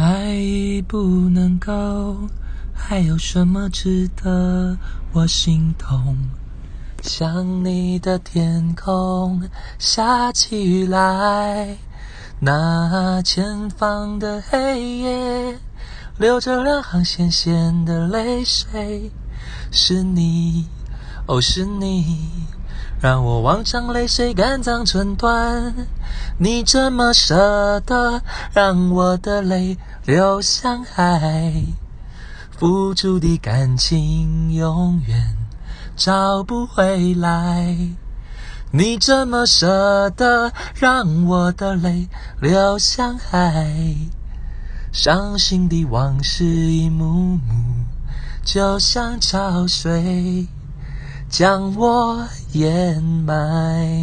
爱已不能够，还有什么值得我心痛？想你的天空下起雨来，那前方的黑夜流着两行咸咸的泪水，是你，哦是你。让我望将泪水肝脏寸断，你这么舍得让我的泪流向海，付出的感情永远找不回来。你这么舍得让我的泪流向海，伤心的往事一幕幕，就像潮水。将我掩埋。